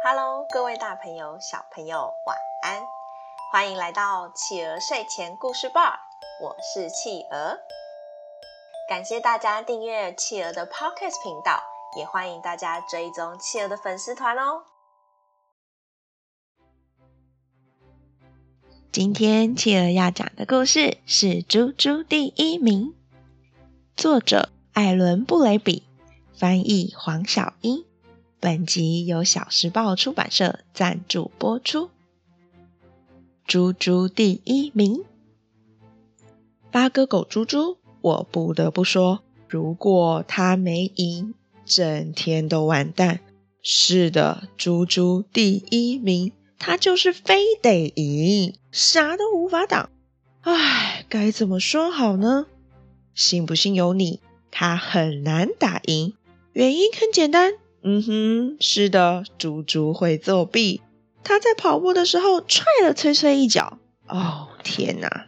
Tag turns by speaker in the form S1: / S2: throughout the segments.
S1: Hello，各位大朋友、小朋友，晚安！欢迎来到企鹅睡前故事吧，我是企鹅。感谢大家订阅企鹅的 Podcast 频道，也欢迎大家追踪企鹅的粉丝团哦。今天企鹅要讲的故事是《猪猪第一名》，作者艾伦·布雷比，翻译黄小英。本集由小时报出版社赞助播出。猪猪第一名，八哥狗猪猪，我不得不说，如果他没赢，整天都完蛋。是的，猪猪第一名，他就是非得赢，啥都无法挡。唉，该怎么说好呢？信不信由你，他很难打赢，原因很简单。嗯哼，是的，猪猪会作弊。他在跑步的时候踹了崔崔一脚。哦，天哪！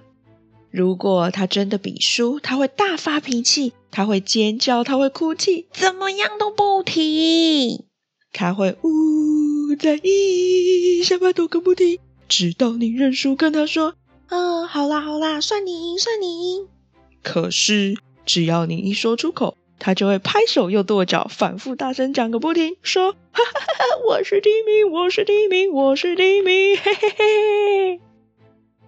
S1: 如果他真的比输，他会大发脾气，他会尖叫，他会哭泣，怎么样都不停。他会呜在一下巴都更不停，直到你认输，跟他说：“嗯，好啦好啦，算你赢，算你赢。”可是只要你一说出口，他就会拍手又跺脚，反复大声讲个不停，说：“哈哈哈哈，我是第一名，我是第一名，我是第一名，嘿嘿嘿。”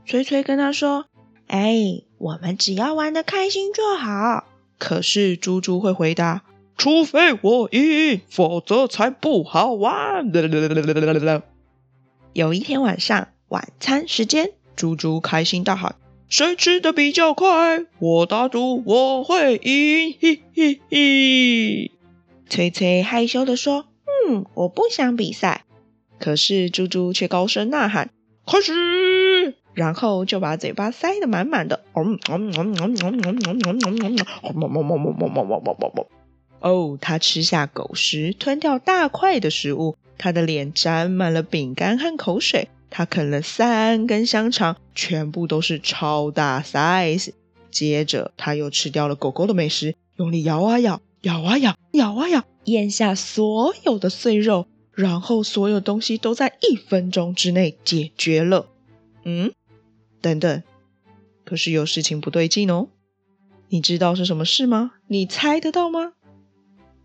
S1: 崔崔跟他说：“哎，我们只要玩的开心就好。”可是猪猪会回答：“除非我赢，否则才不好玩。”有一天晚上，晚餐时间，猪猪开心大喊。谁吃的比较快？我打赌我会赢！嘿嘿嘿。崔崔害羞地说：“嗯，我不想比赛。”可是猪猪却高声呐喊：“开始！”然后就把嘴巴塞得满满的。哦，他吃下狗食，吞掉大块的食物，他的脸沾满了饼干和口水。他啃了三根香肠，全部都是超大 size。接着，他又吃掉了狗狗的美食，用力咬啊咬，咬啊咬，咬啊咬，咽下所有的碎肉，然后所有东西都在一分钟之内解决了。嗯，等等，可是有事情不对劲哦。你知道是什么事吗？你猜得到吗？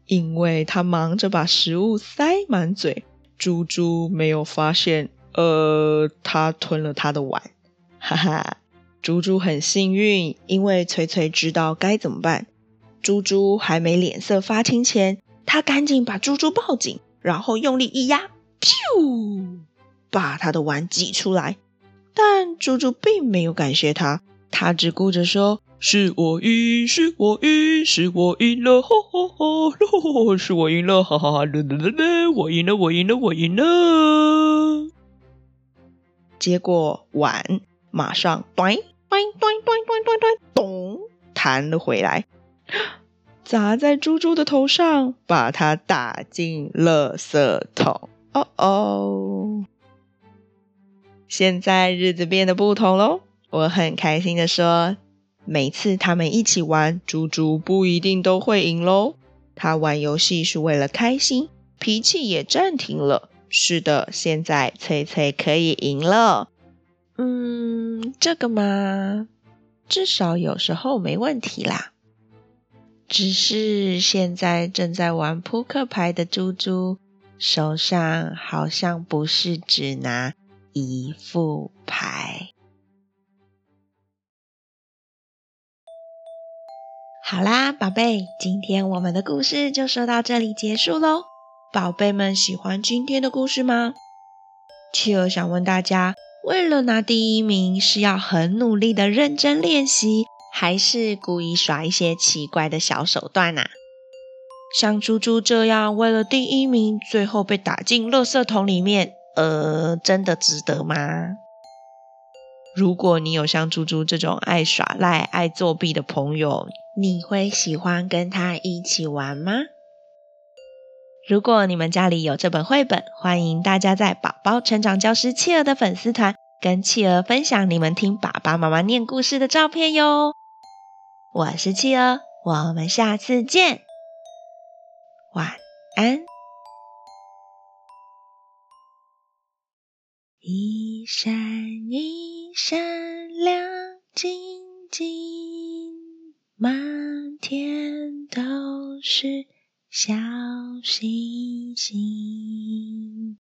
S1: 因为他忙着把食物塞满嘴，猪猪没有发现。呃，他吞了他的碗，哈哈。猪猪很幸运，因为翠翠知道该怎么办。猪猪还没脸色发青前，他赶紧把猪猪抱紧，然后用力一压，咻，把他的碗挤出来。但猪猪并没有感谢他，他只顾着说：“是我赢，是我赢，是我赢 了，哈哈哈，是 我赢了，哈哈哈，我赢了，我赢了，我赢了。”接过碗马上咚咚咚咚咚咚咚弹了回来，砸在猪猪的头上，把它打进垃圾桶。哦哦，现在日子变得不同喽。我很开心的说，每次他们一起玩，猪猪不一定都会赢喽。他玩游戏是为了开心，脾气也暂停了。是的，现在崔崔可以赢了。嗯，这个嘛，至少有时候没问题啦。只是现在正在玩扑克牌的猪猪手上好像不是只拿一副牌。好啦，宝贝，今天我们的故事就说到这里结束喽。宝贝们喜欢今天的故事吗？企鹅想问大家，为了拿第一名，是要很努力的认真练习，还是故意耍一些奇怪的小手段呢？像猪猪这样为了第一名，最后被打进垃圾桶里面，呃，真的值得吗？如果你有像猪猪这种爱耍赖、爱作弊的朋友，你会喜欢跟他一起玩吗？如果你们家里有这本绘本，欢迎大家在宝宝成长教师企鹅的粉丝团跟企鹅分享你们听爸爸妈妈念故事的照片哟。我是企鹅，我们下次见，晚安。
S2: 一闪一闪亮晶晶，满天都是小星星。